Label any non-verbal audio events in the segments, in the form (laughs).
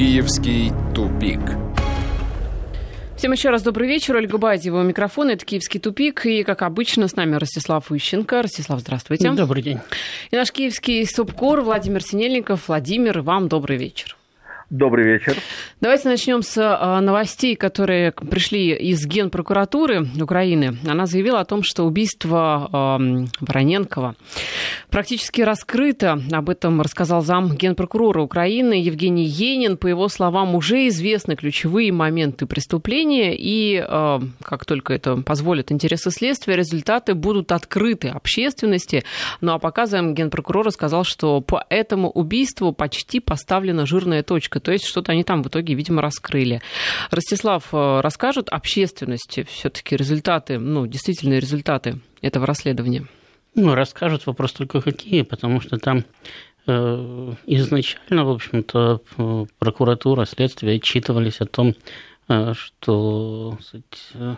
Киевский тупик. Всем еще раз добрый вечер. Ольга Бадьева у микрофона. Это «Киевский тупик». И, как обычно, с нами Ростислав Ищенко. Ростислав, здравствуйте. Добрый день. И наш киевский субкор Владимир Синельников. Владимир, вам добрый вечер. Добрый вечер. Давайте начнем с а, новостей, которые пришли из Генпрокуратуры Украины. Она заявила о том, что убийство Вороненкова практически раскрыто. Об этом рассказал зам Генпрокурора Украины Евгений Енин. По его словам, уже известны ключевые моменты преступления, и э, как только это позволит интересы следствия, результаты будут открыты общественности. Ну а пока зам Генпрокурора сказал, что по этому убийству почти поставлена жирная точка то есть что-то они там в итоге, видимо, раскрыли. Ростислав, э, расскажут общественности все-таки результаты, ну, действительные результаты этого расследования? Ну, расскажут, вопрос только какие, потому что там э, изначально, в общем-то, э, прокуратура, следствие отчитывались о том, э, что сказать, э,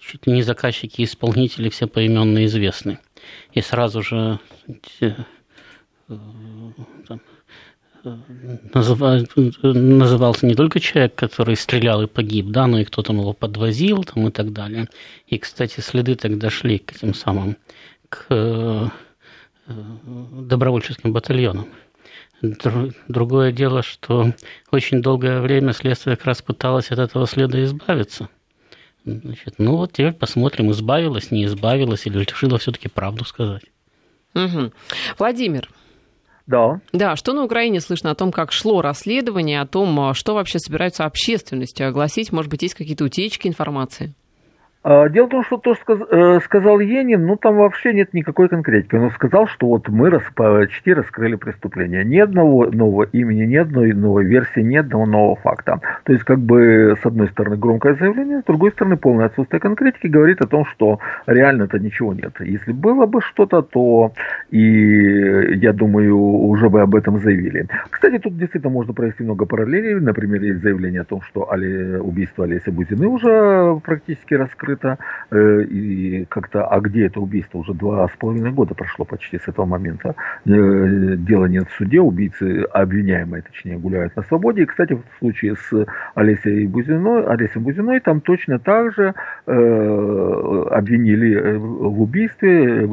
чуть ли не заказчики и исполнители все поименно известны. И сразу же сказать, э, там, назывался не только человек, который стрелял и погиб, да, но и кто там его подвозил там, и так далее. И, кстати, следы тогда шли к этим самым, к э, добровольческим батальонам. Другое дело, что очень долгое время следствие как раз пыталось от этого следа избавиться. Значит, ну вот теперь посмотрим, избавилась, не избавилась или решила все-таки правду сказать. Угу. Владимир, да. Да, что на Украине слышно о том, как шло расследование, о том, а, что вообще собираются общественностью огласить? Может быть, есть какие-то утечки информации? А, дело в том, что то, что э, сказал Енин, ну там вообще нет никакой конкретики. Он сказал, что вот мы почти раскрыли преступление. Ни одного нового имени, ни одной новой версии, ни одного нового факта. То есть, как бы, с одной стороны, громкое заявление, с другой стороны, полное отсутствие конкретики говорит о том, что реально-то ничего нет. Если было бы что-то, то и, я думаю, уже бы об этом заявили. Кстати, тут действительно можно провести много параллелей. Например, есть заявление о том, что убийство Олеся Бузины уже практически раскрыто раскрыто, э, и как-то, а где это убийство? Уже два с половиной года прошло почти с этого момента. Э, дело нет в суде, убийцы, обвиняемые, точнее, гуляют на свободе. И, кстати, в случае с Олесей Бузиной, Олесей Бузиной там точно так же э, обвинили в убийстве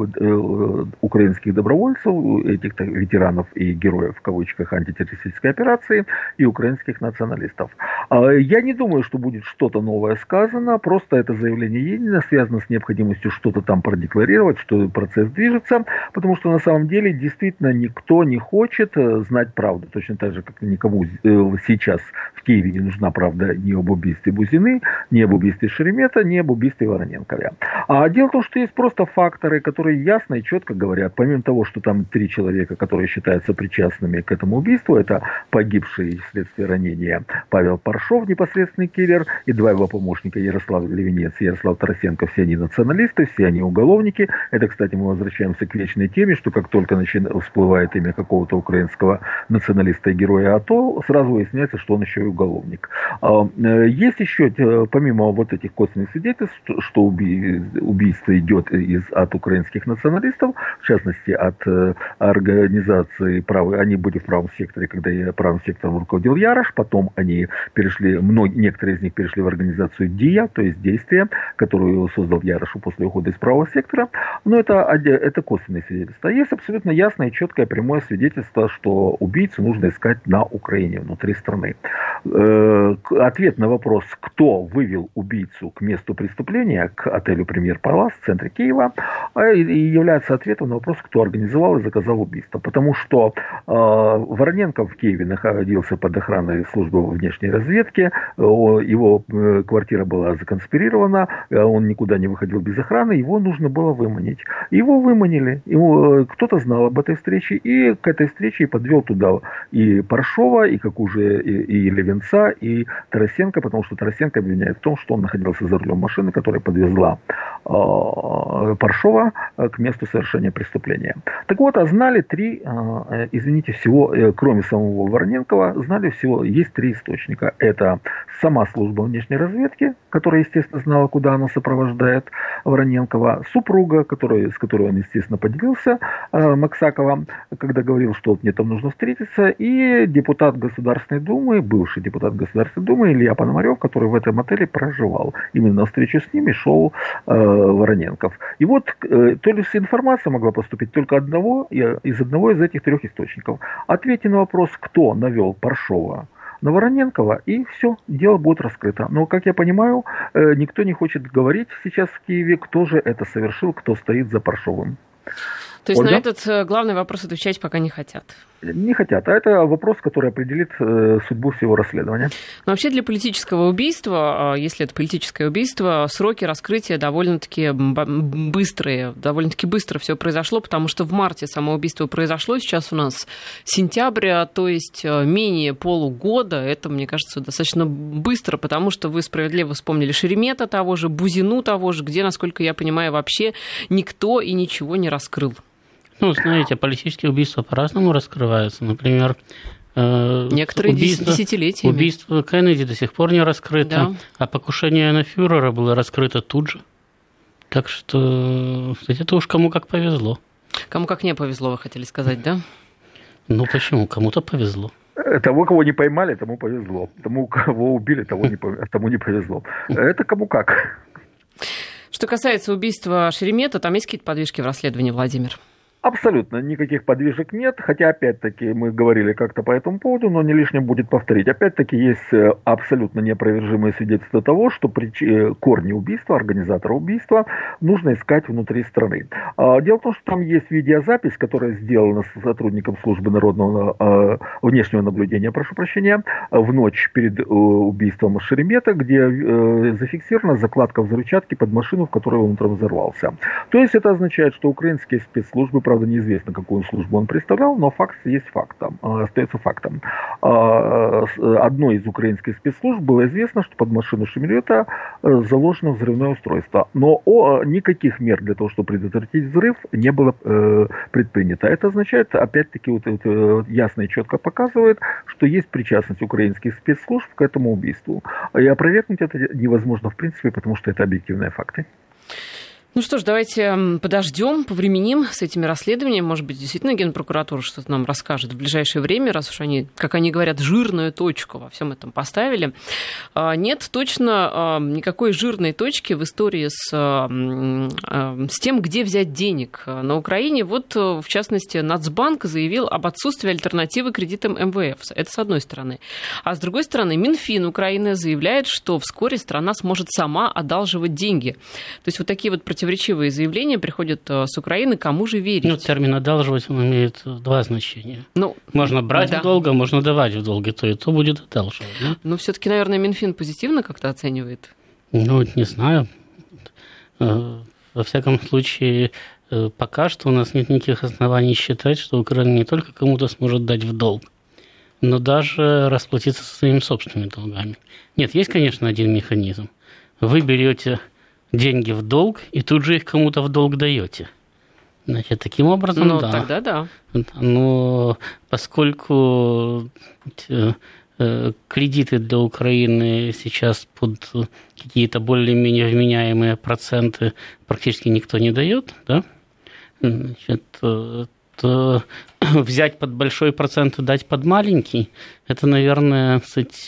украинских добровольцев, этих ветеранов и героев, в кавычках, антитеррористической операции, и украинских националистов. А я не думаю, что будет что-то новое сказано, просто это заявление не Енина связано с необходимостью что-то там продекларировать, что процесс движется, потому что на самом деле действительно никто не хочет э, знать правду. Точно так же, как никому э, сейчас Киеве не нужна правда ни об убийстве Бузины, ни об убийстве Шеремета, ни об убийстве Вороненковя. А дело в том, что есть просто факторы, которые ясно и четко говорят, помимо того, что там три человека, которые считаются причастными к этому убийству, это погибший вследствие ранения Павел Паршов, непосредственный киллер, и два его помощника Ярослав Левинец и Ярослав Тарасенко, все они националисты, все они уголовники. Это, кстати, мы возвращаемся к вечной теме, что как только начинает, всплывает имя какого-то украинского националиста и героя АТО, сразу выясняется, что он еще и уголовник. А, э, есть еще, э, помимо вот этих косвенных свидетельств, что убийство идет из, от украинских националистов, в частности, от э, организации правы, они были в правом секторе, когда я правым сектором руководил Ярош, потом они перешли, многие, некоторые из них перешли в организацию ДИЯ, то есть действия, которую создал Ярошу после ухода из правого сектора. Но это, это косвенное свидетельство. Есть абсолютно ясное четкое прямое свидетельство, что убийцу нужно искать на Украине, внутри страны. Э, ответ на вопрос, кто вывел убийцу к месту преступления, к отелю «Премьер Палас» в центре Киева, э, и является ответом на вопрос, кто организовал и заказал убийство. Потому что э, Вороненко в Киеве находился под охраной службы внешней разведки, его квартира была законспирирована, а он никуда не выходил без охраны, его нужно было выманить. Его выманили, кто-то знал об этой встрече, и к этой встрече подвел туда и Паршова, и как уже и, и Левенца, и Тарасенко, потому что Тарасенко обвиняет в том, что он находился за рулем машины, которая подвезла э, Паршова к месту совершения преступления. Так вот, а знали три, э, извините, всего, э, кроме самого Вороненкова, знали всего, есть три источника. Это сама служба внешней разведки, которая, естественно, знала, куда она сопровождает Вороненкова, супруга, которой, с которой он, естественно, поделился, э, Максакова, когда говорил, что вот мне там нужно встретиться, и депутат Государственной Думы, бывший бывший депутат Государственной Думы Илья Пономарев, который в этом отеле проживал. Именно на встречу с ними шел э, Вороненков. И вот э, то ли информация могла поступить только одного, из одного из этих трех источников. Ответьте на вопрос, кто навел Паршова на Вороненкова, и все, дело будет раскрыто. Но, как я понимаю, э, никто не хочет говорить сейчас в Киеве, кто же это совершил, кто стоит за Паршовым. То есть Ольга? на этот э, главный вопрос отвечать пока не хотят? Не хотят. А это вопрос, который определит э, судьбу всего расследования. Но вообще для политического убийства, а, если это политическое убийство, сроки раскрытия довольно-таки быстрые. Довольно-таки быстро все произошло, потому что в марте само убийство произошло. Сейчас у нас сентябрь, а, то есть э, менее полугода. Это, мне кажется, достаточно быстро, потому что вы справедливо вспомнили Шеремета того же, Бузину того же, где, насколько я понимаю, вообще никто и ничего не раскрыл. Ну, знаете, политические убийства по-разному раскрываются. Например, э, Некоторые убийство, десятилетиями. Убийство Кеннеди до сих пор не раскрыто, да. а покушение на фюрера было раскрыто тут же. Так что, кстати, это уж кому как повезло. Кому как не повезло, вы хотели сказать, да? Ну почему? Кому-то повезло. Того, кого не поймали, тому повезло. Тому, кого убили, тому не, тому не повезло. Это кому как. Что касается убийства Шеремета, там есть какие-то подвижки в расследовании, Владимир? Абсолютно никаких подвижек нет, хотя опять-таки мы говорили как-то по этому поводу, но не лишним будет повторить. Опять-таки есть э, абсолютно неопровержимые свидетельства того, что прич... Э, корни убийства, организатора убийства нужно искать внутри страны. А, дело в том, что там есть видеозапись, которая сделана сотрудником службы народного э, внешнего наблюдения, прошу прощения, в ночь перед убийством Шеремета, где зафиксирована закладка взрывчатки под машину, в которой он утром взорвался. То есть это означает, что украинские спецслужбы правда, неизвестно, какую службу он представлял, но факт есть фактом, а, остается фактом. А, одной из украинских спецслужб было известно, что под машину Шемелета э, заложено взрывное устройство, но о, никаких мер для того, чтобы предотвратить взрыв, не было э, предпринято. Это означает, опять-таки, вот, вот, ясно и четко показывает, что есть причастность украинских спецслужб к этому убийству. И опровергнуть это невозможно в принципе, потому что это объективные факты. Ну что ж, давайте подождем, повременим с этими расследованиями. Может быть, действительно Генпрокуратура что-то нам расскажет в ближайшее время, раз уж они, как они говорят, жирную точку во всем этом поставили. А, нет точно а, никакой жирной точки в истории с, а, с тем, где взять денег на Украине. Вот, в частности, Нацбанк заявил об отсутствии альтернативы кредитам МВФ. Это с одной стороны. А с другой стороны, Минфин Украины заявляет, что вскоре страна сможет сама одалживать деньги. То есть вот такие вот противоречивые заявления приходят э, с Украины, кому же верить? Ну, термин «одалживать» он имеет два значения. Ну, можно брать да. в долг, а можно давать в долг, и то и то будет одалживать. Да? Ну, все-таки, наверное, Минфин позитивно как-то оценивает? Ну, не знаю. Э, во всяком случае, э, пока что у нас нет никаких оснований считать, что Украина не только кому-то сможет дать в долг, но даже расплатиться со своими собственными долгами. Нет, есть, конечно, один механизм. Вы берете деньги в долг и тут же их кому-то в долг даете. Значит, таким образом, ну, да. тогда да. Но поскольку э, э, кредиты для Украины сейчас под какие-то более-менее вменяемые проценты практически никто не дает, да, значит, э, то (clears throat) взять под большой процент и дать под маленький, это, наверное,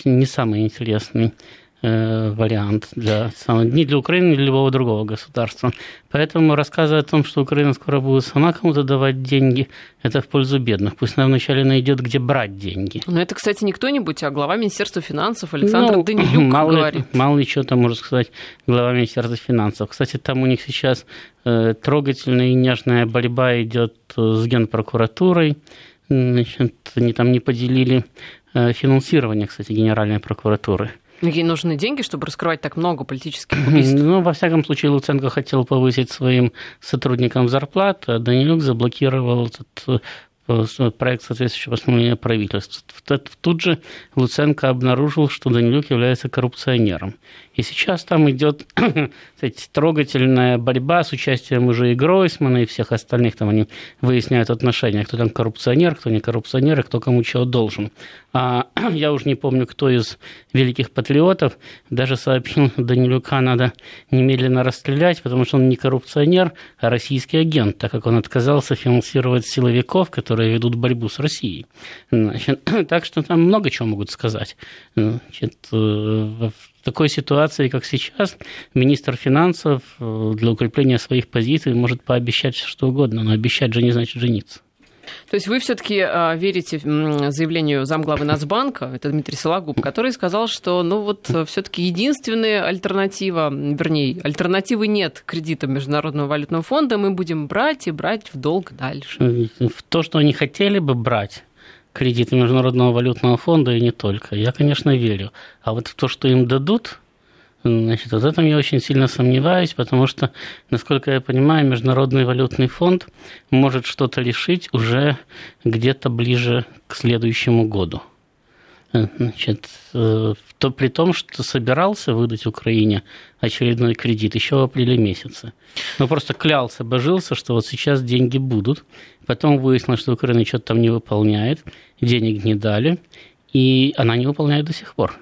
не самый интересный вариант для, не для Украины, ни для любого другого государства. Поэтому рассказывать о том, что Украина скоро будет сама кому-то давать деньги, это в пользу бедных. Пусть она вначале найдет, где брать деньги. Но это, кстати, не кто-нибудь, а глава Министерства финансов Александр ну, Данилюк мало говорит. Ли, мало ли что там может сказать глава Министерства финансов. Кстати, там у них сейчас э, трогательная и нежная борьба идет э, с генпрокуратурой. Значит, они там не поделили э, финансирование, кстати, Генеральной прокуратуры. Но ей нужны деньги, чтобы раскрывать так много политических убийств. Ну, во всяком случае, Луценко хотел повысить своим сотрудникам зарплату, а Данилюк заблокировал этот э, проект соответствующего постановления правительства. Тут же Луценко обнаружил, что Данилюк является коррупционером. И сейчас там идет (clears throat) кстати, трогательная борьба с участием уже и Гройсмана, и всех остальных. Там они выясняют отношения, кто там коррупционер, кто не коррупционер, и кто кому чего должен. А (clears throat) я уже не помню, кто из великих патриотов даже сообщил Данилюка надо немедленно расстрелять, потому что он не коррупционер, а российский агент, так как он отказался финансировать силовиков, которые ведут борьбу с Россией. Значит, (clears throat) так что там много чего могут сказать. Значит, э, в такой ситуации, как сейчас, министр финансов э, для укрепления своих позиций может пообещать что угодно, но обещать же не значит жениться. То есть вы все-таки а, верите заявлению замглавы Нацбанка, это Дмитрий Сологуб, который сказал, что ну вот все-таки единственная альтернатива, вернее, альтернативы нет кредитам Международного валютного фонда, мы будем брать и брать в долг дальше. В то, что они хотели бы брать, кредиты Международного валютного фонда и не только. Я, конечно, верю. А вот в то, что им дадут, Значит, вот этом я очень сильно сомневаюсь, потому что, насколько я понимаю, Международный валютный фонд может что-то решить уже где-то ближе к следующему году. Значит, э, то при том, что собирался выдать Украине очередной кредит еще в апреле месяце. Но просто клялся, божился, что вот сейчас деньги будут. Потом выяснилось, что Украина что-то там не выполняет, денег не дали, и она не выполняет до сих пор.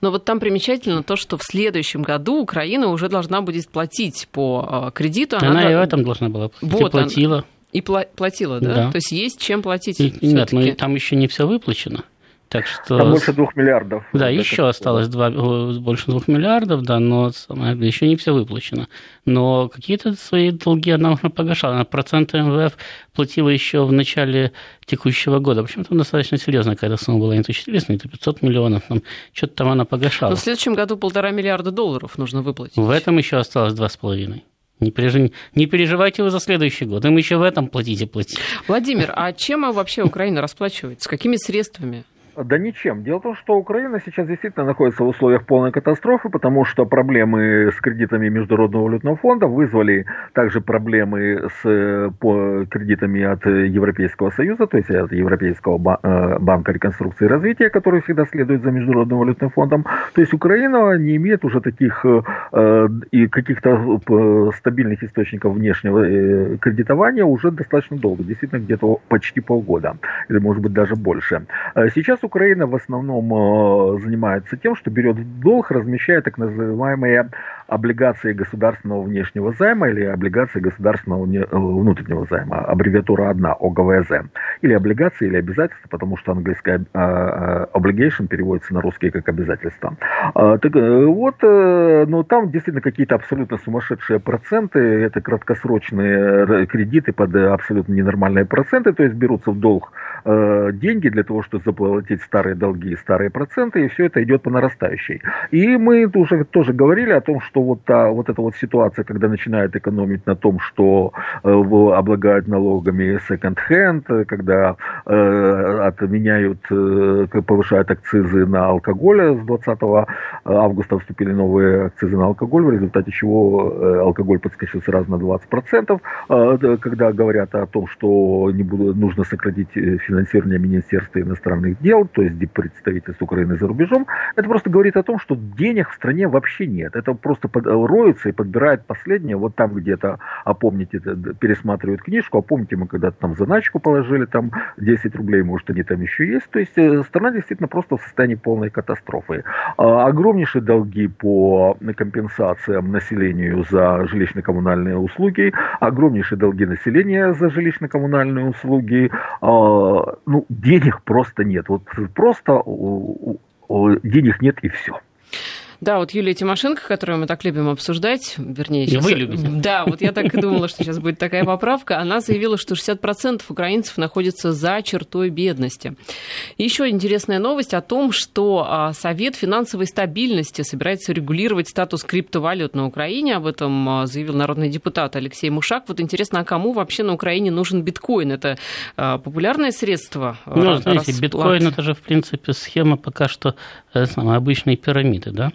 Но вот там примечательно то, что в следующем году Украина уже должна будет платить по э, кредиту. Она, она и в этом должна была платить. Вот, и платила. И платила, да? да? То есть есть чем платить. И, нет, но там еще не все выплачено. Так что... Там больше двух миллиардов. Да, еще осталось два, больше двух миллиардов, да, но самое, еще не все выплачено. Но какие-то свои долги она уже погашала. Она проценты МВФ платила еще в начале текущего года. В общем, там достаточно серьезная какая-то сумма была, не то 400, не то 500 миллионов. Там, что-то там она погашала. Но в следующем году полтора миллиарда долларов нужно выплатить. В этом еще осталось два с половиной. Не, переж... не переживайте вы за следующий год. Им еще в этом платите, платите. Владимир, а чем вообще Украина расплачивается? С какими средствами? Да ничем. Дело в том, что Украина сейчас действительно находится в условиях полной катастрофы, потому что проблемы с кредитами Международного валютного фонда вызвали также проблемы с по, кредитами от Европейского Союза, то есть от Европейского э, банка реконструкции и развития, который всегда следует за Международным валютным фондом. То есть Украина не имеет уже таких э, и каких-то э, стабильных источников внешнего э, кредитования уже достаточно долго, действительно где-то почти полгода, или может быть даже больше. Э, сейчас Украина в основном э, занимается тем, что берет долг, размещая так называемые облигации государственного внешнего займа или облигации государственного э, внутреннего займа. Аббревиатура одна, ОГВЗ. Или облигации, или обязательства, потому что английская э, obligation переводится на русский как обязательство. Так вот, ну там действительно какие-то абсолютно сумасшедшие проценты, это краткосрочные кредиты под абсолютно ненормальные проценты, то есть берутся в долг деньги для того, чтобы заплатить платить старые долги и старые проценты, и все это идет по нарастающей. И мы уже тоже говорили о том, что вот, та, вот эта вот ситуация, когда начинают экономить на том, что э, облагают налогами second-hand, когда э, отменяют, э, повышают акцизы на алкоголь, с 20 августа вступили новые акцизы на алкоголь, в результате чего э, алкоголь подскочил сразу на 20%, э, когда говорят о том, что не буду, нужно сократить э, финансирование Министерства иностранных дел, то есть представительств Украины за рубежом, это просто говорит о том, что денег в стране вообще нет. Это просто под, роются и подбирают последнее, вот там где-то, а помните, пересматривают книжку, а помните, мы когда-то там заначку положили, там 10 рублей, может, они там еще есть. То есть э, страна действительно просто в состоянии полной катастрофы. А, огромнейшие долги по компенсациям населению за жилищно-коммунальные услуги, огромнейшие долги населения за жилищно-коммунальные услуги. А, ну, денег просто нет. Вот просто денег нет и все. Да, вот Юлия Тимошенко, которую мы так любим обсуждать, вернее... Сейчас... И вы любите. Да, вот я так и думала, что сейчас будет такая поправка. Она заявила, что 60% украинцев находятся за чертой бедности. Еще интересная новость о том, что а, Совет финансовой стабильности собирается регулировать статус криптовалют на Украине. Об этом а, заявил народный депутат Алексей Мушак. Вот интересно, а кому вообще на Украине нужен биткоин? Это а, популярное средство? Ну, знаете, расплат... биткоин это же, в принципе, схема пока что э, самой обычной пирамиды, да?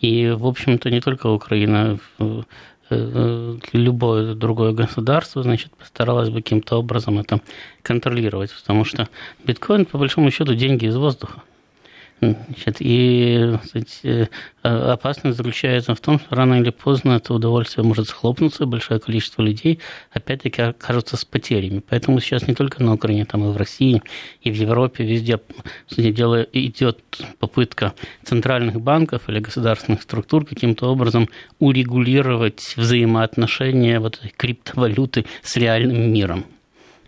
И, в общем-то, не только Украина, э, э, любое другое государство, значит, постаралось бы каким-то образом это контролировать, потому что биткоин, по большому счету, деньги из воздуха. Значит, и кстати, э, опасность заключается в том, что рано или поздно это удовольствие может схлопнуться, большое количество людей опять-таки окажутся с потерями. Поэтому сейчас не только на Украине, там и в России, и в Европе, везде, кстати, дело, идет попытка центральных банков или государственных структур каким-то образом урегулировать взаимоотношения вот этой криптовалюты с реальным миром.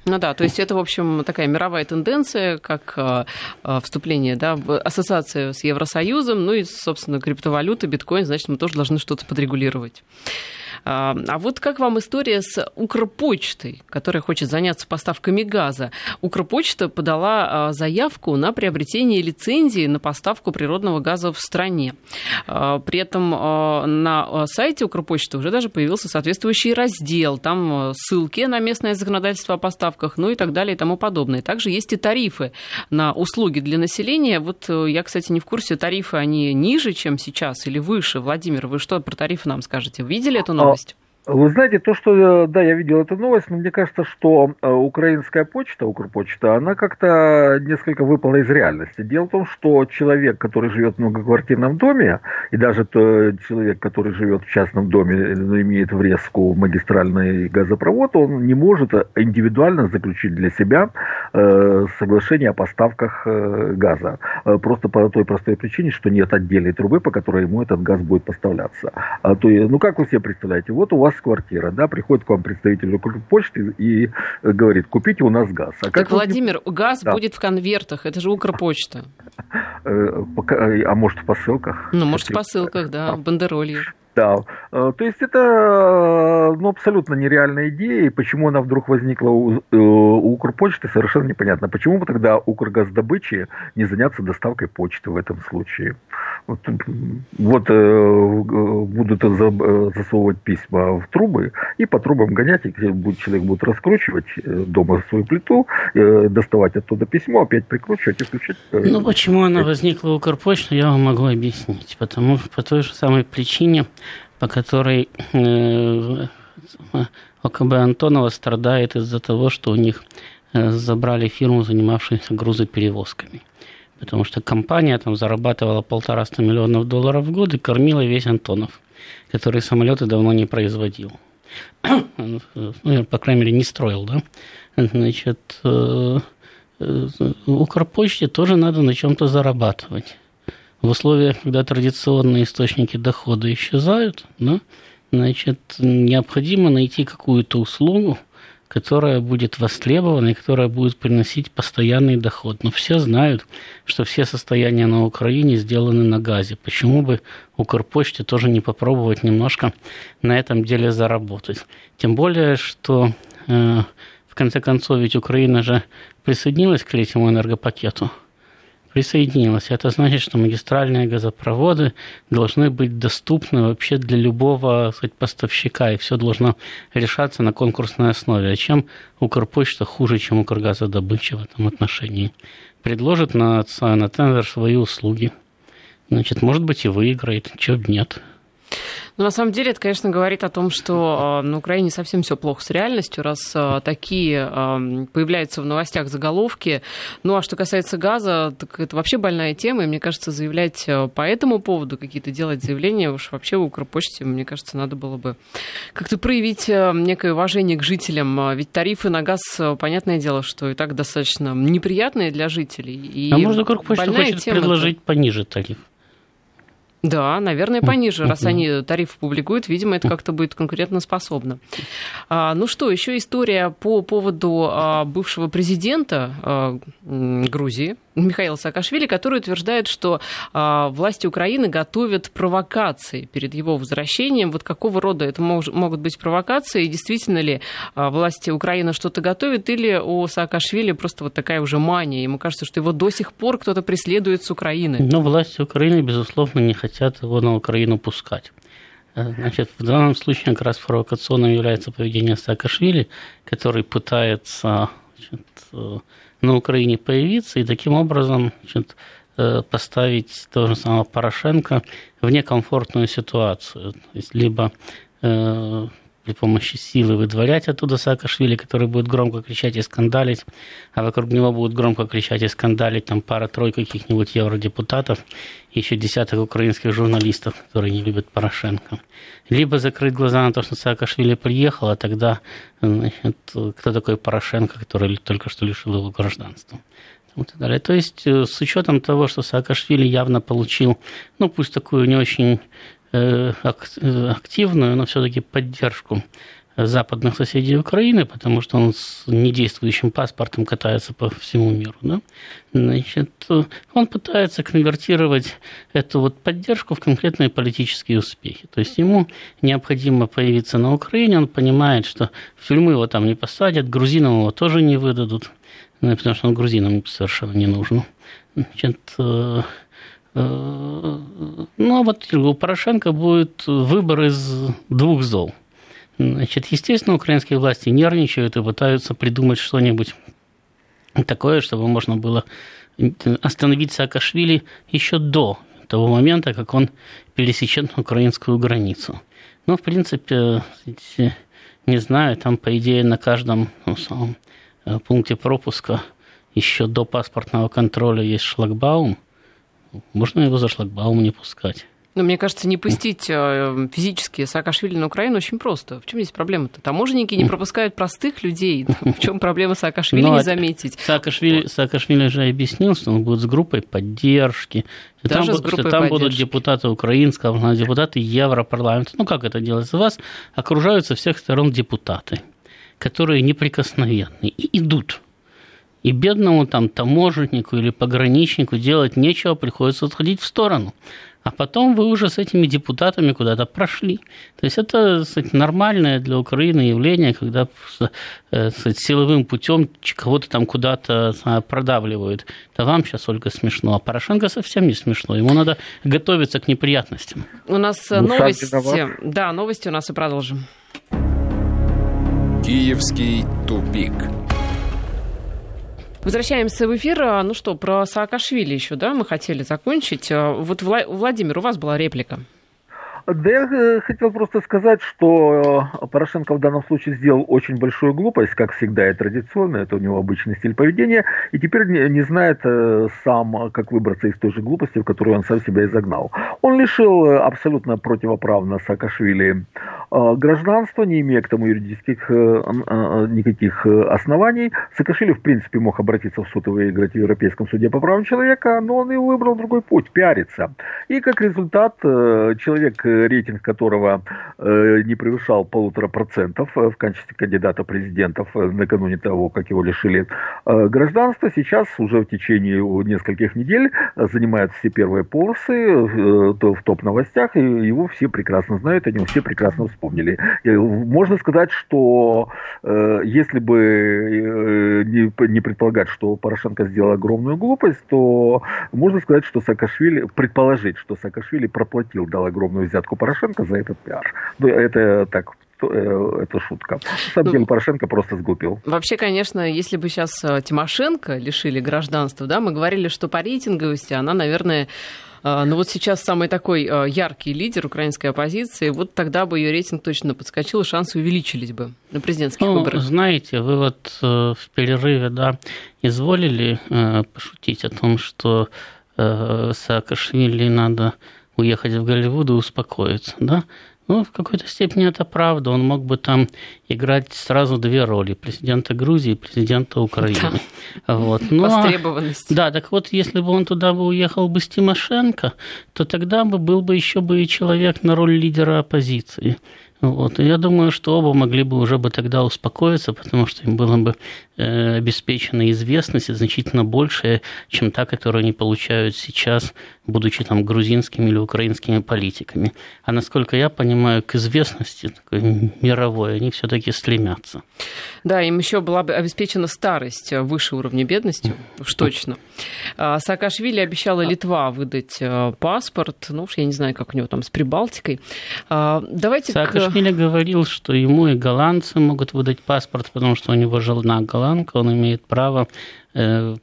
Ну да, то есть это, в общем, такая мировая тенденция, как э, э, вступление да, в ассоциацию с Евросоюзом, ну и, собственно, криптовалюта, биткоин, значит, мы тоже должны что-то подрегулировать. А, а вот как вам история с Укрпочтой, которая хочет заняться поставками газа? Укрпочта подала а, заявку на приобретение лицензии на поставку природного газа в стране. А, при этом на сайте Укрпочты уже даже появился соответствующий раздел. Там ссылки на местное законодательство о поставках, ну и так далее и тому подобное. Также есть и тарифы на услуги для населения. Вот э, я, кстати, не в курсе, тарифы они ниже, чем сейчас или выше? Владимир, вы что про тарифы нам скажете? Видели эту новость? Вы знаете, то, что, да, я видел эту новость, но мне кажется, что э, украинская почта, Укрпочта, она как-то несколько выпала из реальности. Дело в том, что человек, который живет в многоквартирном доме, и даже то человек, который живет в частном доме, но имеет врезку в магистральный газопровод, он не может индивидуально заключить для себя э, соглашение о поставках э, газа. Э, просто по той простой причине, что нет отдельной трубы, по которой ему этот газ будет поставляться. А, то, ну, как вы себе представляете, вот у вас квартира, да, приходит к вам представитель почты и говорит, купите у нас газ. А так, Владимир, не... газ да. будет в конвертах, это же Укрпочта. Э, а может в посылках? Ну, может в посылках, да, бандеролью. Да, э, то есть это э, ну, абсолютно нереальная идея, и почему она вдруг возникла у, у Укрпочты, совершенно непонятно. Почему бы тогда Укргаздобыче не заняться доставкой почты в этом случае? Вот, вот э, будут засовывать письма в трубы и по трубам гонять, и человек будет раскручивать дома свою плиту, доставать оттуда письмо, опять прикручивать и включать. Ну, почему она возникла у Укрпочты, я вам могу объяснить. Потому по той же самой причине, по которой э, ОКБ Антонова страдает из-за того, что у них э, забрали фирму, занимавшуюся грузоперевозками. Потому что компания там зарабатывала полтораста миллионов долларов в год и кормила весь Антонов, который самолеты давно не производил. (coughs) ну, по крайней мере, не строил, да. Значит, э, Укрпочте тоже надо на чем-то зарабатывать в условиях, когда традиционные источники дохода исчезают, да, значит, необходимо найти какую-то услугу, которая будет востребована и которая будет приносить постоянный доход. Но все знают, что все состояния на Украине сделаны на газе. Почему бы Укрпочте тоже не попробовать немножко на этом деле заработать? Тем более, что э, в конце концов ведь Украина же присоединилась к третьему энергопакету – присоединилась. Это значит, что магистральные газопроводы должны быть доступны вообще для любого сказать, поставщика, и все должно решаться на конкурсной основе. А чем Укрпочта хуже, чем Укргазодобыча в этом отношении? Предложит на, на тендер свои услуги. Значит, может быть, и выиграет. Чего нет. Ну, на самом деле, это, конечно, говорит о том, что а, на Украине совсем все плохо с реальностью, раз а, такие а, появляются в новостях заголовки. Ну, а что касается газа, так это вообще больная тема, и мне кажется, заявлять по этому поводу, какие-то делать заявления, уж вообще в Укрпочте, мне кажется, надо было бы как-то проявить некое уважение к жителям. Ведь тарифы на газ, понятное дело, что и так достаточно неприятные для жителей. И а может, Укрпочта хочет предложить пониже тариф? Да, наверное, пониже, раз они тарифы публикуют, видимо, это как-то будет конкурентоспособно. А, ну что, еще история по поводу а, бывшего президента а, Грузии, Михаила Саакашвили, который утверждает, что а, власти Украины готовят провокации перед его возвращением. Вот какого рода это мож, могут быть провокации? И действительно ли а, власти Украины что-то готовят? Или у Саакашвили просто вот такая уже мания? Ему кажется, что его до сих пор кто-то преследует с Украины. Ну, власти Украины, безусловно, не хотят его на Украину пускать. Э, значит, в данном случае как раз провокационным является поведение Саакашвили, который пытается значит, э, на Украине появиться и таким образом значит, э, поставить того же самого Порошенко в некомфортную ситуацию. То есть либо при помощи силы выдворять оттуда Саакашвили, который будет громко кричать и скандалить, а вокруг него будут громко кричать и скандалить там пара-тройка каких-нибудь евродепутатов и еще десяток украинских журналистов, которые не любят Порошенко. Либо закрыть глаза на то, что Саакашвили приехал, а тогда значит, кто такой Порошенко, который только что лишил его гражданства и далее. То есть э, с учетом того, что Саакашвили явно получил, ну пусть такую не очень активную, но все-таки поддержку западных соседей Украины, потому что он с недействующим паспортом катается по всему миру. Да? Значит, он пытается конвертировать эту вот поддержку в конкретные политические успехи. То есть ему необходимо появиться на Украине, он понимает, что в тюрьму его там не посадят, грузинам его тоже не выдадут, ну, потому что он грузинам совершенно не нужен. Значит, э, э, ну, а вот у Порошенко будет выбор из двух зол. Значит, естественно, украинские власти нервничают и пытаются придумать что-нибудь такое, чтобы можно было остановить Саакашвили еще до того момента, как он пересечет украинскую границу. Ну, в принципе, не знаю, там, по идее, на каждом ну, самом Э, пункте пропуска еще до паспортного контроля есть шлагбаум, можно его за шлагбаум не пускать. Но мне кажется, не пустить э, физически Саакашвили на Украину очень просто. В чем здесь проблема-то? Таможенники не пропускают простых людей. (laughs) В чем проблема Саакашвили ну, не а заметить? Саакашвили, Саакашвили же объяснил, что он будет с группой поддержки. Даже там, с группой там будут депутаты украинского, депутаты Европарламента. Ну, как это делается? Вас окружают со всех сторон депутаты которые неприкосновенны и идут. И бедному там таможеннику или пограничнику делать нечего, приходится отходить в сторону. А потом вы уже с этими депутатами куда-то прошли. То есть это кстати, нормальное для Украины явление, когда э, кстати, силовым путем кого-то там куда-то продавливают. Это вам сейчас, Ольга, смешно, а Порошенко совсем не смешно. Ему надо готовиться к неприятностям. У нас ну, новости. Да, новости у нас и продолжим. Киевский тупик. Возвращаемся в эфир. А, ну что, про Саакашвили еще, да, мы хотели закончить. А, вот, Владимир, у вас была реплика. Да я э, хотел просто сказать, что э, Порошенко в данном случае сделал очень большую глупость, как всегда и традиционно, это у него обычный стиль поведения, и теперь не, знает э, сам, как выбраться из той же глупости, в которую он сам себя изогнал. Он лишил абсолютно противоправно Саакашвили гражданства, не имея к тому юридических никаких оснований. Саакашвили, в принципе, мог обратиться в суд и выиграть в Европейском суде по правам человека, но он и выбрал другой путь, пиариться. И как результат человек рейтинг которого э, не превышал полутора процентов э, в качестве кандидата президентов э, накануне того, как его лишили гражданства, сейчас уже в течение нескольких недель занимает все первые полосы в топ-новостях, и его все прекрасно знают, они все прекрасно вспомнили. Можно сказать, что если бы не предполагать, что Порошенко сделал огромную глупость, то можно сказать, что Саакашвили, предположить, что Саакашвили проплатил, дал огромную взятку Порошенко за этот пиар. Ну, это так э, это шутка. На самом ну, деле Порошенко просто сглупил. Вообще, конечно, если бы сейчас э, Тимошенко лишили гражданства, да, мы говорили, что по рейтинговости она, наверное, э, ну вот сейчас самый такой яркий лидер украинской оппозиции, вот тогда бы ее рейтинг точно подскочил, и шансы увеличились бы на президентских ну, выборах. Знаете, вы вот в перерыве, да, изволили пошутить о том, что Саакашвили надо уехать в Голливуд и успокоиться, да? Ну, в какой-то степени это правда. Он мог бы там играть сразу две роли. Президента Грузии и президента Украины. Да. Вот. Ну, а Востребованность. Да, так вот, если бы он туда бы уехал бы с Тимошенко, то тогда бы был бы еще бы и человек на роль лидера оппозиции. Вот. И я думаю, что оба могли бы уже бы тогда успокоиться, потому что им было бы э, обеспечена известность значительно большая, чем та, которую они получают сейчас, будучи там грузинскими или украинскими политиками. А насколько я понимаю, к известности такой мировой они все-таки стремятся. Да, им еще была бы обеспечена старость выше уровня бедности, уж точно. А, Саакашвили обещала Литва выдать э, паспорт, ну уж я не знаю, как у него там с Прибалтикой. А, давайте Саакашвили к... говорил, что ему и голландцы могут выдать паспорт, потому что у него жена голландка, он имеет право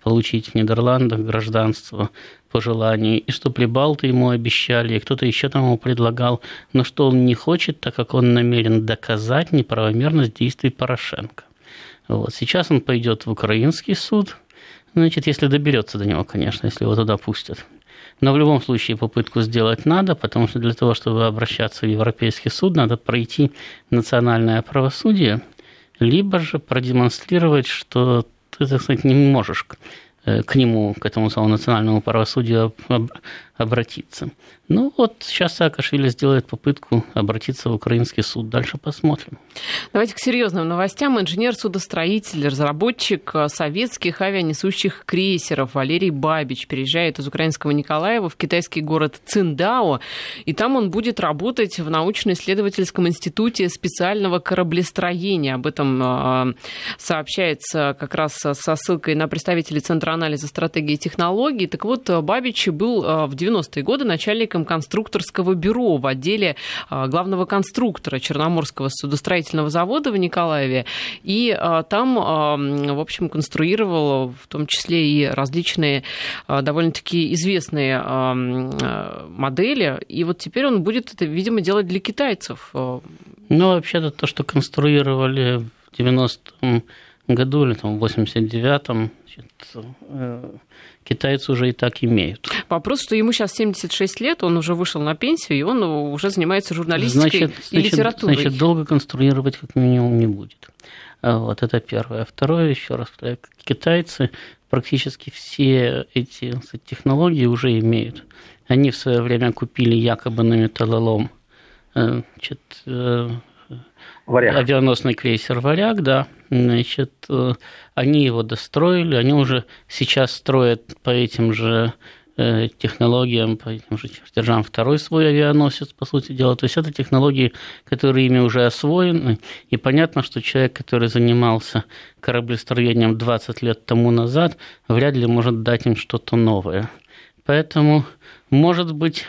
получить в Нидерландах гражданство по желанию, и что прибалты ему обещали, и кто-то еще там ему предлагал, но что он не хочет, так как он намерен доказать неправомерность действий Порошенко. Вот. Сейчас он пойдет в украинский суд, значит, если доберется до него, конечно, если его туда пустят. Но в любом случае попытку сделать надо, потому что для того, чтобы обращаться в Европейский суд, надо пройти национальное правосудие, либо же продемонстрировать, что ты, так сказать, не можешь к нему, к этому самому национальному правосудию обратиться. Ну вот сейчас Саакашвили сделает попытку обратиться в украинский суд. Дальше посмотрим. Давайте к серьезным новостям. Инженер-судостроитель, разработчик советских авианесущих крейсеров Валерий Бабич переезжает из украинского Николаева в китайский город Циндао. И там он будет работать в научно-исследовательском институте специального кораблестроения. Об этом а, сообщается как раз со ссылкой на представителей Центра анализа стратегии и технологий. Так вот, Бабич был в 90-е годы начальником конструкторского бюро в отделе а, главного конструктора Черноморского судостроительного завода в Николаеве. И а, там, в общем, конструировал в том числе и различные довольно-таки известные модели. И вот теперь он будет это, видимо, делать для китайцев. Ну, вообще-то то, что конструировали в 90-м году или там, в 89-м, э, китайцы уже и так имеют. Вопрос, что ему сейчас 76 лет, он уже вышел на пенсию, и он уже занимается журналистикой значит, и литературой. Значит, долго конструировать как минимум не будет. А вот это первое. Второе, еще раз, китайцы практически все эти технологии уже имеют. Они в свое время купили якобы на металлолом э, значит, э, Варяг. авианосный крейсер «Варяг», да, значит, э, они его достроили, они уже сейчас строят по этим же э, технологиям, по этим же чертежам второй свой авианосец, по сути дела. То есть это технологии, которые ими уже освоены, и понятно, что человек, который занимался кораблестроением 20 лет тому назад, вряд ли может дать им что-то новое. Поэтому, может быть,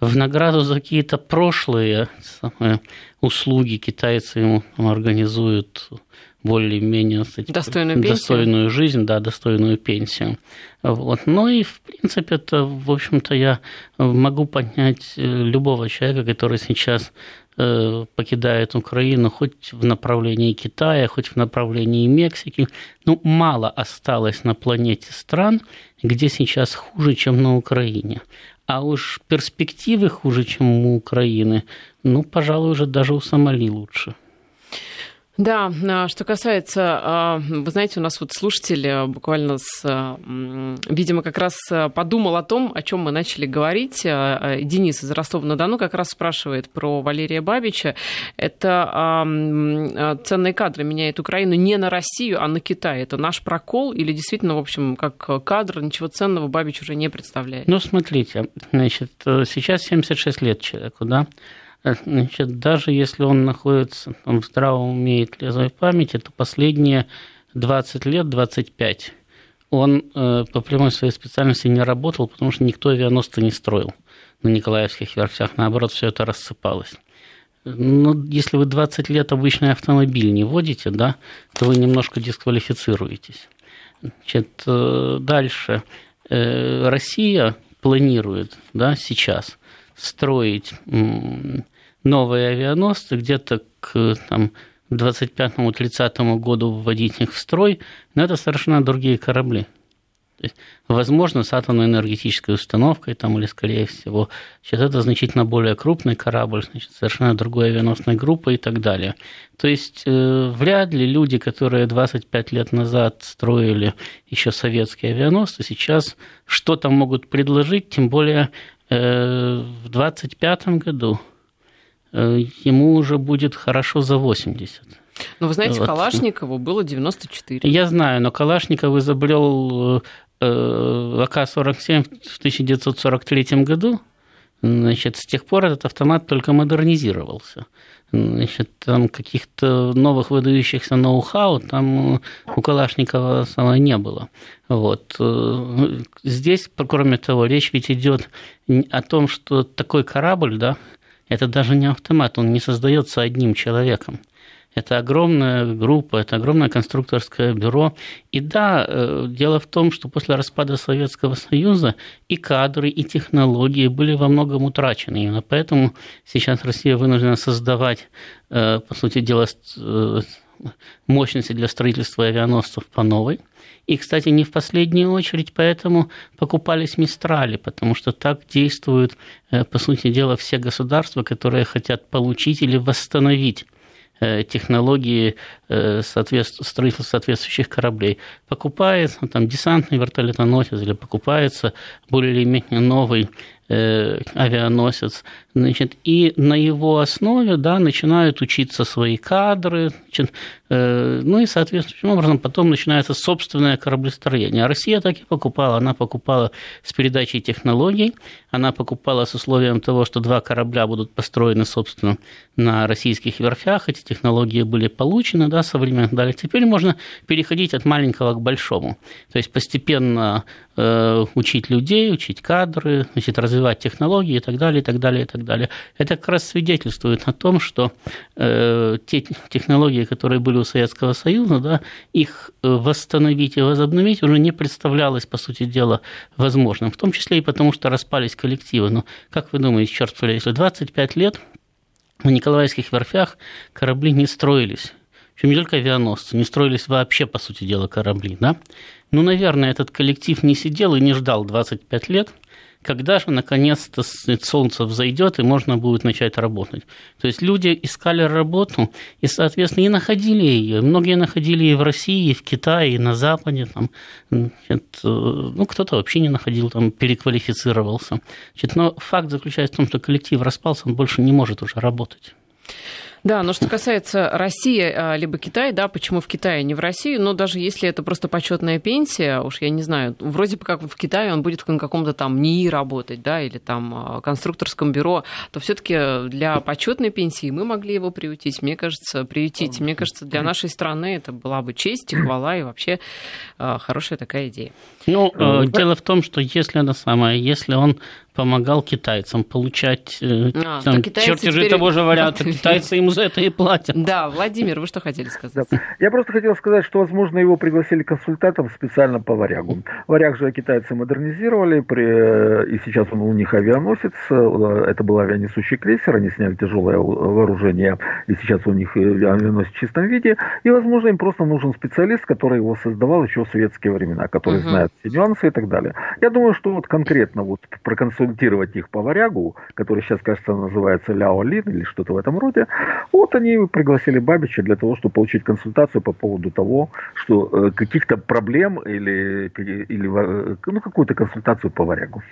в награду за какие-то прошлые самые, услуги китайцы ему организуют более-менее достойную, достойную жизнь, да, достойную пенсию. Вот. Ну и, в принципе, это, в общем-то, я могу понять э, любого человека, который сейчас э, покидает Украину хоть в направлении Китая, хоть в направлении Мексики. Ну, мало осталось на планете стран, где сейчас хуже, чем на Украине. А уж перспективы хуже, чем у Украины, ну, пожалуй, уже даже у Сомали лучше. Да, а, что касается, а, вы знаете, у нас вот слушатель а, буквально с, видимо, как раз подумал о том, о чем мы начали говорить. Денис из Ростова-на-Дону как раз спрашивает про Валерия Бабича. Это ценные кадры меняет Украину не на Россию, а на Китай. Это наш прокол или действительно, в общем, как кадр, ничего ценного Бабич уже не представляет? Ну, смотрите, значит, сейчас 76 лет человеку, да? Значит, даже если он находится там, в здравом уме и трезвой памяти, то последние 20 лет, 25, он э, по прямой своей специальности не работал, потому что никто авианосцы не строил на Николаевских верфях. Наоборот, все это рассыпалось. Ну, если вы 20 лет обычный автомобиль не водите, да, то вы немножко дисквалифицируетесь. Значит, э, дальше. Э, Россия планирует да, сейчас строить новые авианосцы, где-то к там, 25-30 году вводить их в строй, но это совершенно другие корабли. Есть, возможно, с атомной энергетической установкой, там, или, скорее всего, сейчас это значительно более крупный корабль, значит, совершенно другой авианосной группы и так далее. То есть, э, вряд ли люди, которые 25 лет назад строили еще советские авианосцы, сейчас что-то могут предложить, тем более э, в 25 году ему уже будет хорошо за 80. Ну, вы знаете, вот. Калашникову было 94. Я знаю, но Калашников изобрел э, э, АК-47 в 1943 году. Значит, с тех пор этот автомат только модернизировался. Значит, там каких-то новых выдающихся ноу-хау там у Калашникова самого не было. Вот. Здесь, кроме того, речь ведь идет о том, что такой корабль, да, это даже не автомат, он не создается одним человеком. Это огромная группа, это огромное конструкторское бюро. И да, э, дело в том, что после распада Советского Союза и кадры, и технологии были во многом утрачены. Именно поэтому сейчас Россия вынуждена создавать, э, по сути дела, э, мощности для строительства авианосцев по новой. И, кстати, не в последнюю очередь поэтому покупались Мистрали, потому что так действуют, по сути дела, все государства, которые хотят получить или восстановить Э, технологии э, строительства соответствующих кораблей. Покупается ну, там десантный вертолетоносец или покупается более или менее новый э, авианосец, значит, и на его основе, да, начинают учиться свои кадры, значит, э, ну и соответствующим образом потом начинается собственное кораблестроение. А Россия так и покупала, она покупала с передачей технологий, она покупала с условием того, что два корабля будут построены, собственно, на российских верфях, эти технологии были получены, да, со времен далее. Теперь можно переходить от маленького к большому, то есть постепенно э, учить людей, учить кадры, значит, развивать технологии и так далее, и так далее, и так далее. Это как раз свидетельствует о том, что э, те технологии, которые были у Советского Союза, да, их э, восстановить и возобновить уже не представлялось, по сути дела, возможным, в том числе и потому, что распались коллективы. Но как вы думаете, черт побери, если 25 лет на Николаевских верфях корабли не строились, причем не только авианосцы, не строились вообще, по сути дела, корабли, да? Ну, наверное, этот коллектив не сидел и не ждал 25 лет – когда же наконец-то солнце взойдет и можно будет начать работать. То есть люди искали работу и, соответственно, и находили ее. Многие находили и в России, и в Китае, и на Западе. Там, значит, э, ну, кто-то вообще не находил, там, переквалифицировался. Значит, но факт заключается в том, что коллектив распался, он больше не может уже работать. Да, но что касается России а, либо Китая, да, почему в Китае, не в России, но даже если это просто почетная пенсия, уж я не знаю, вроде бы как в Китае он будет в каком-то там НИИ работать, да, или там а, конструкторском бюро, то все-таки для почетной пенсии мы могли его приютить, мне кажется, приютить. Мне кажется, для нашей страны это была бы честь и хвала, и вообще а, хорошая такая идея. Ну, э, дело в том, что если это самое, если он помогал китайцам получать э, а, там, чертежи теперь... того же варианта. (laughs) Китайцы ему за это и платят. Да, Владимир, вы что хотели сказать? Да. Я просто хотел сказать, что, возможно, его пригласили консультантом специально по варягу. Варяг же китайцы модернизировали, при... и сейчас он у них авианосец. Это был авианесущий крейсер, они сняли тяжелое вооружение, и сейчас у них авианосец в чистом виде. И, возможно, им просто нужен специалист, который его создавал еще в советские времена, который угу. знает нюансы и так далее. Я думаю, что вот конкретно вот проконсультировать консультировать их по варягу, который сейчас, кажется, называется Ляо Лин или что-то в этом роде. Вот они пригласили Бабича для того, чтобы получить консультацию по поводу того, что э, каких-то проблем или, или э, ну, какую-то консультацию по варягу.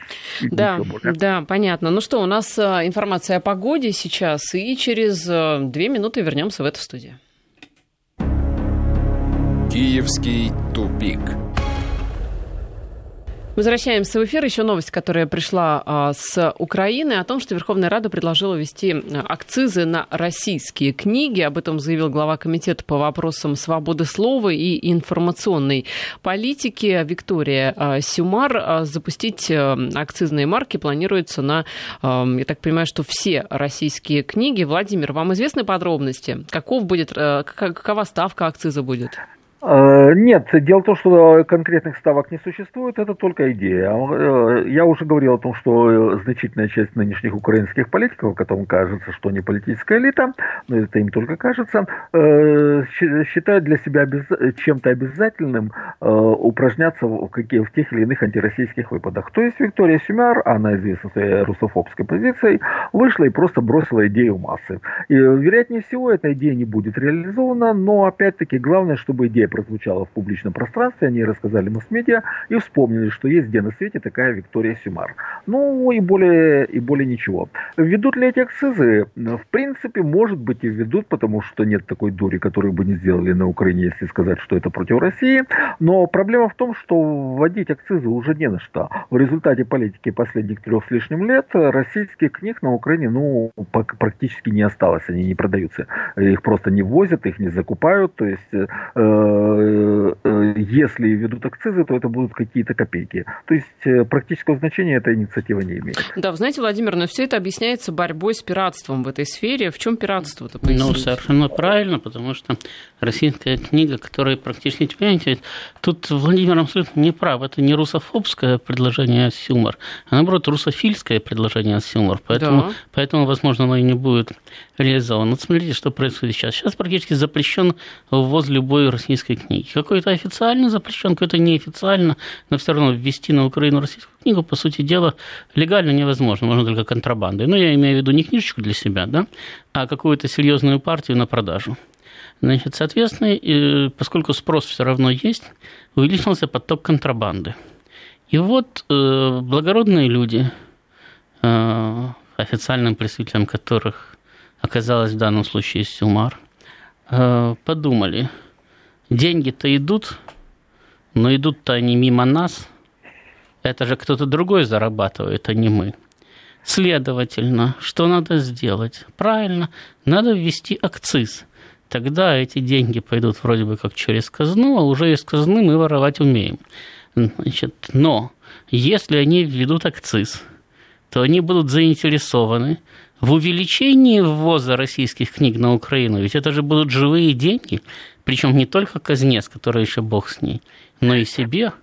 Да, да, понятно. Ну что, у нас э, информация о погоде сейчас, и через две минуты вернемся в эту студию. Киевский тупик. Возвращаемся в эфир. Еще новость, которая пришла а, с Украины, о том, что Верховная Рада предложила ввести акцизы на российские книги. Об этом заявил глава комитета по вопросам свободы слова и информационной политики Виктория а, Сюмар. А, запустить акцизные марки планируется на, я так понимаю, что все российские книги. Владимир, вам известны подробности? Каков будет, какова ставка акциза будет? Э, нет, дело в том, что конкретных ставок не существует, это только идея. Э, я уже говорил о том, что значительная часть нынешних украинских политиков, которым кажется, что они политическая элита, но это им только кажется, э, считают для себя чем-то обязательным упражняться в, тех или иных антироссийских выпадах. То есть Виктория Сюмяр, она известна своей русофобской позицией, вышла и просто бросила идею массы. И, вероятнее всего, эта идея не будет реализована, но опять-таки главное, чтобы идея прозвучала в публичном пространстве, они рассказали масс-медиа и вспомнили, что есть где на свете такая Виктория Сюмар. Ну и более, и более ничего. Введут ли эти акцизы? В принципе, может быть и введут, потому что нет такой дури, которую бы не сделали на Украине, если сказать, что это против России. Но проблема в том, что вводить акцизы уже не на что. В результате политики последних трех с лишним лет российских книг на Украине ну, практически не осталось, они не продаются. Их просто не возят, их не закупают. То есть э, если ведут акцизы, то это будут какие-то копейки. То есть практического значения эта инициатива не имеет. Да, вы знаете, Владимир, но все это объясняется борьбой с пиратством в этой сфере. В чем пиратство-то? Ну, совершенно правильно, потому что российская книга, которая практически, понимаете, тут Владимир абсолютно не прав. Это не русофобское предложение Асюмор, а наоборот русофильское предложение Асюмор. Поэтому, да. поэтому, возможно, оно и не будет реализовано. Вот смотрите, что происходит сейчас. Сейчас практически запрещен ввоз любой российской книги. Какой-то официально запрещен, какой-то неофициально, но все равно ввести на Украину российскую книгу, по сути дела, легально невозможно, можно только контрабандой. Но я имею в виду не книжечку для себя, да, а какую-то серьезную партию на продажу. Значит, соответственно, поскольку спрос все равно есть, увеличился поток контрабанды. И вот э, благородные люди, э, официальным представителем которых оказалось в данном случае Сюмар, э, подумали, деньги-то идут, но идут-то они мимо нас, это же кто-то другой зарабатывает, а не мы. Следовательно, что надо сделать? Правильно, надо ввести акциз. Тогда эти деньги пойдут вроде бы как через казну, а уже из казны мы воровать умеем. Значит, но если они введут акциз, то они будут заинтересованы в увеличении ввоза российских книг на Украину. Ведь это же будут живые деньги, причем не только казне, с которой еще бог с ней, но и себе –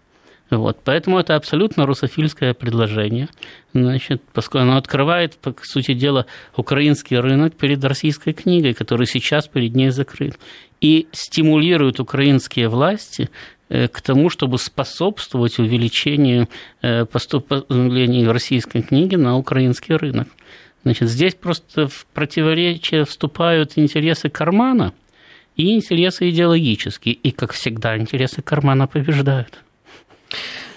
вот, поэтому это абсолютно русофильское предложение, значит, поскольку оно открывает, по сути дела, украинский рынок перед российской книгой, который сейчас перед ней закрыт, и стимулирует украинские власти э, к тому, чтобы способствовать увеличению э, поступления российской книги на украинский рынок. Значит, здесь просто в противоречие вступают интересы кармана и интересы идеологические. И, как всегда, интересы кармана побеждают.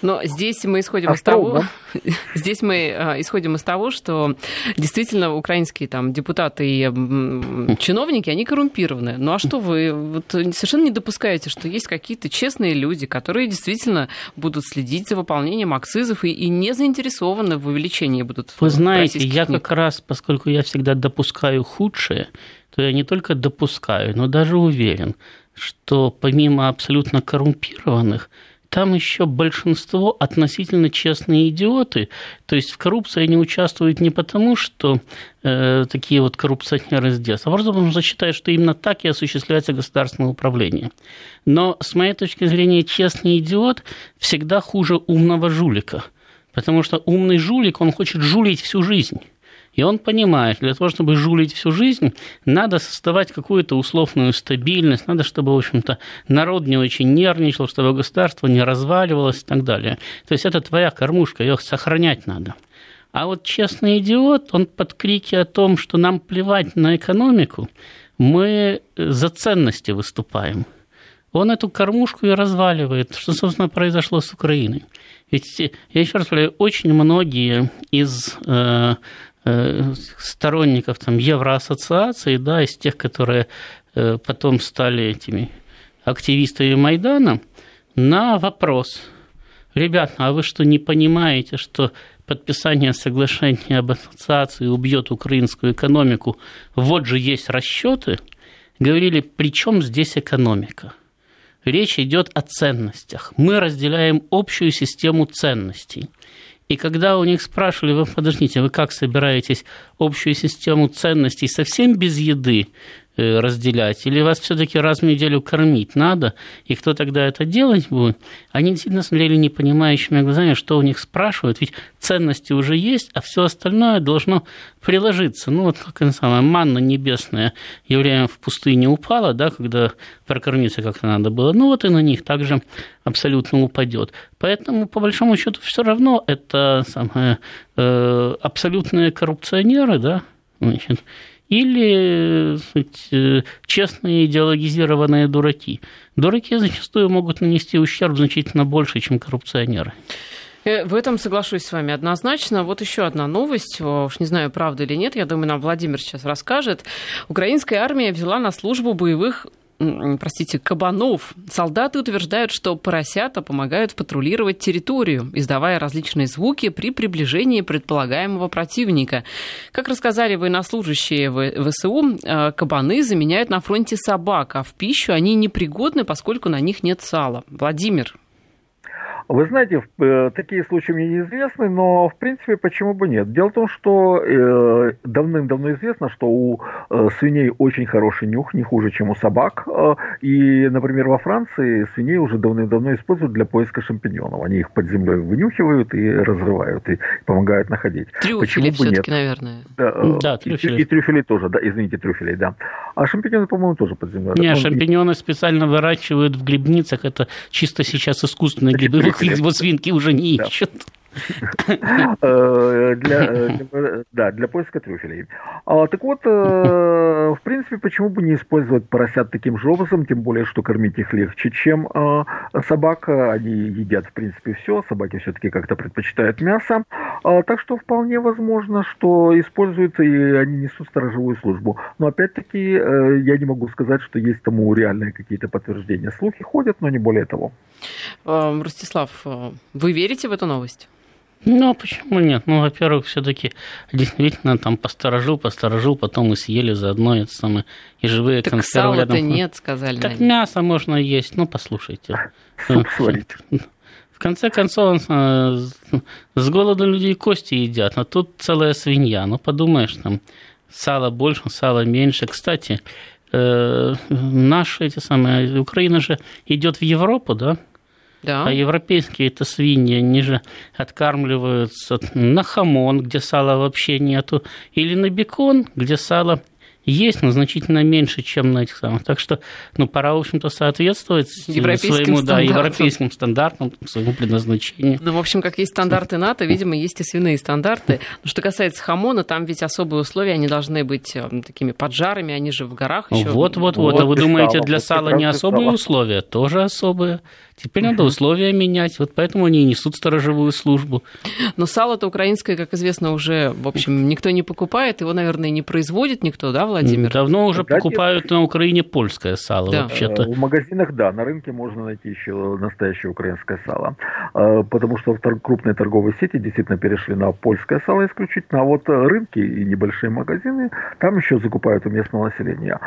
Но здесь мы исходим а из того, (laughs) здесь мы а, исходим из того, что действительно украинские там депутаты и чиновники, они коррумпированы. Ну а что вы вот, совершенно не допускаете, что есть какие-то честные люди, которые действительно будут следить за выполнением акцизов и, и не заинтересованы в увеличении будут. Вы знаете, я книг. как раз, поскольку я всегда допускаю худшее, то я не только допускаю, но даже уверен, что помимо абсолютно коррумпированных, там еще большинство относительно честные идиоты. То есть в коррупции они участвуют не потому, что э, такие вот коррупционеры детства, а просто потому что считают, что именно так и осуществляется государственное управление. Но с моей точки зрения честный идиот всегда хуже умного жулика. Потому что умный жулик, он хочет жулить всю жизнь. И он понимает, для того, чтобы жулить всю жизнь, надо создавать какую-то условную стабильность, надо, чтобы, в общем-то, народ не очень нервничал, чтобы государство не разваливалось и так далее. То есть это твоя кормушка, ее сохранять надо. А вот честный идиот, он под крики о том, что нам плевать на экономику, мы за ценности выступаем. Он эту кормушку и разваливает, что, собственно, произошло с Украиной. Ведь, я еще раз говорю, очень многие из э, Э, сторонников там, Евроассоциации, да, из тех, которые э, потом стали этими активистами Майдана, на вопрос, ребят, а вы что, не понимаете, что подписание соглашения об ассоциации убьет украинскую экономику, вот же есть расчеты, говорили, при чем здесь экономика? Речь идет о ценностях. Мы разделяем общую систему ценностей. И когда у них спрашивали, вы подождите, вы как собираетесь общую систему ценностей совсем без еды разделять, или вас все-таки раз в неделю кормить надо, и кто тогда это делать будет, они действительно смотрели непонимающими глазами, что у них спрашивают, ведь ценности уже есть, а все остальное должно приложиться. Ну, вот как самая манна небесная евреям в пустыне упала, да, когда прокормиться как-то надо было, ну вот и на них также абсолютно упадет. Поэтому, по большому счету, все равно это самое, э, абсолютные коррупционеры, да, значит, или сказать, э, честные идеологизированные дураки. Дураки зачастую могут нанести ущерб значительно больше, чем коррупционеры. Э, в этом соглашусь с вами однозначно. Вот еще одна новость, уж не знаю, правда или нет, я думаю, нам Владимир сейчас расскажет. Украинская армия взяла на службу боевых простите, кабанов. Солдаты утверждают, что поросята помогают патрулировать территорию, издавая различные звуки при приближении предполагаемого противника. Как рассказали военнослужащие ВСУ, э, кабаны заменяют на фронте собак, а в пищу они непригодны, поскольку на них нет сала. Владимир, вы знаете, э, такие случаи мне неизвестны, но в принципе почему бы нет? Дело в том, что э, давным-давно известно, что у э, свиней очень хороший нюх, не хуже, чем у собак. И, например, во Франции свиней уже давным-давно используют для поиска шампиньонов. Они их под землей вынюхивают и разрывают, и помогают находить. Трюфели все-таки, наверное. Да, да трюфели. И, и трюфели тоже, да, извините, трюфели, да. А шампиньоны, по-моему, тоже под землей. Не, шампиньоны специально выращивают в грибницах. Это чисто сейчас искусственные грибы его свинки уже не ищут. Э, для, э, да, для поиска трюфелей. А, так вот, э, в принципе, почему бы не использовать поросят таким же образом, тем более, что кормить их легче, чем собак. Они едят, в принципе, все. Собаки все-таки как-то предпочитают мясо. А, так что вполне возможно, что используются и они несут сторожевую службу. Но опять-таки, я не могу сказать, что есть тому реальные какие-то подтверждения. Слухи ходят, но не более того. Ростислав, вы верите в эту новость? Ну, а почему нет? Ну, во-первых, все-таки действительно там посторожил, посторожил, потом и съели заодно это самое, и живые так консервы рядом. нет, сказали. Так мясо можно есть, ну, послушайте. (laughs) В конце концов, э, с голода людей кости едят, а тут целая свинья. Ну, подумаешь, там сала больше, сала меньше. Кстати, э, наши эти самые, Украина же идет в Европу, да? Да. А европейские это свиньи, они же откармливаются на хамон, где сала вообще нету, или на бекон, где сало есть, но значительно меньше, чем на этих самых. Так что, ну, пора, в общем-то, соответствовать своему, да, европейским стандартам, своему предназначению. Ну, в общем, как есть стандарты НАТО, видимо, есть и свиные стандарты. Но что касается хамона, там ведь особые условия, они должны быть э, такими поджарами, они же в горах еще. Вот, вот, вот. А вы думаете, для сала не особые условия? Тоже особые. Теперь надо условия менять, вот поэтому они и несут сторожевую службу. Но сало-то украинское, как известно, уже, в общем, никто не покупает, его, наверное, не производит никто, да, Владимир? Давно уже да, покупают на Украине польское сало, да. вообще-то. В магазинах, да, на рынке можно найти еще настоящее украинское сало, а, потому что крупные торговые сети действительно перешли на польское сало исключительно, а вот рынки и небольшие магазины там еще закупают у местного населения.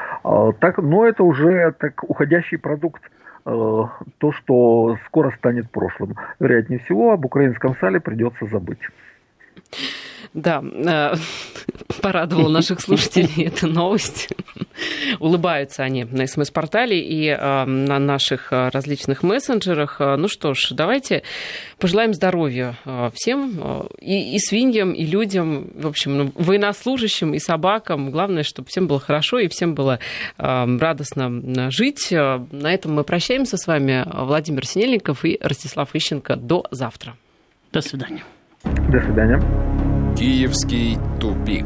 Так, но это уже так уходящий продукт Э, то, что скоро станет прошлым. Вероятнее всего, об украинском сале придется забыть. Да, э, (laughs) порадовала наших слушателей эта новость. Улыбаются они на СМС-портале и э, на наших э, различных мессенджерах. Ну что ж, давайте пожелаем здоровья всем, и, и свиньям, и людям, в общем, ну, военнослужащим, и собакам. Главное, чтобы всем было хорошо и всем было радостно жить. На этом мы прощаемся с вами. Владимир Синельников и Ростислав Ищенко. До завтра. До свидания. До свидания. Киевский тупик.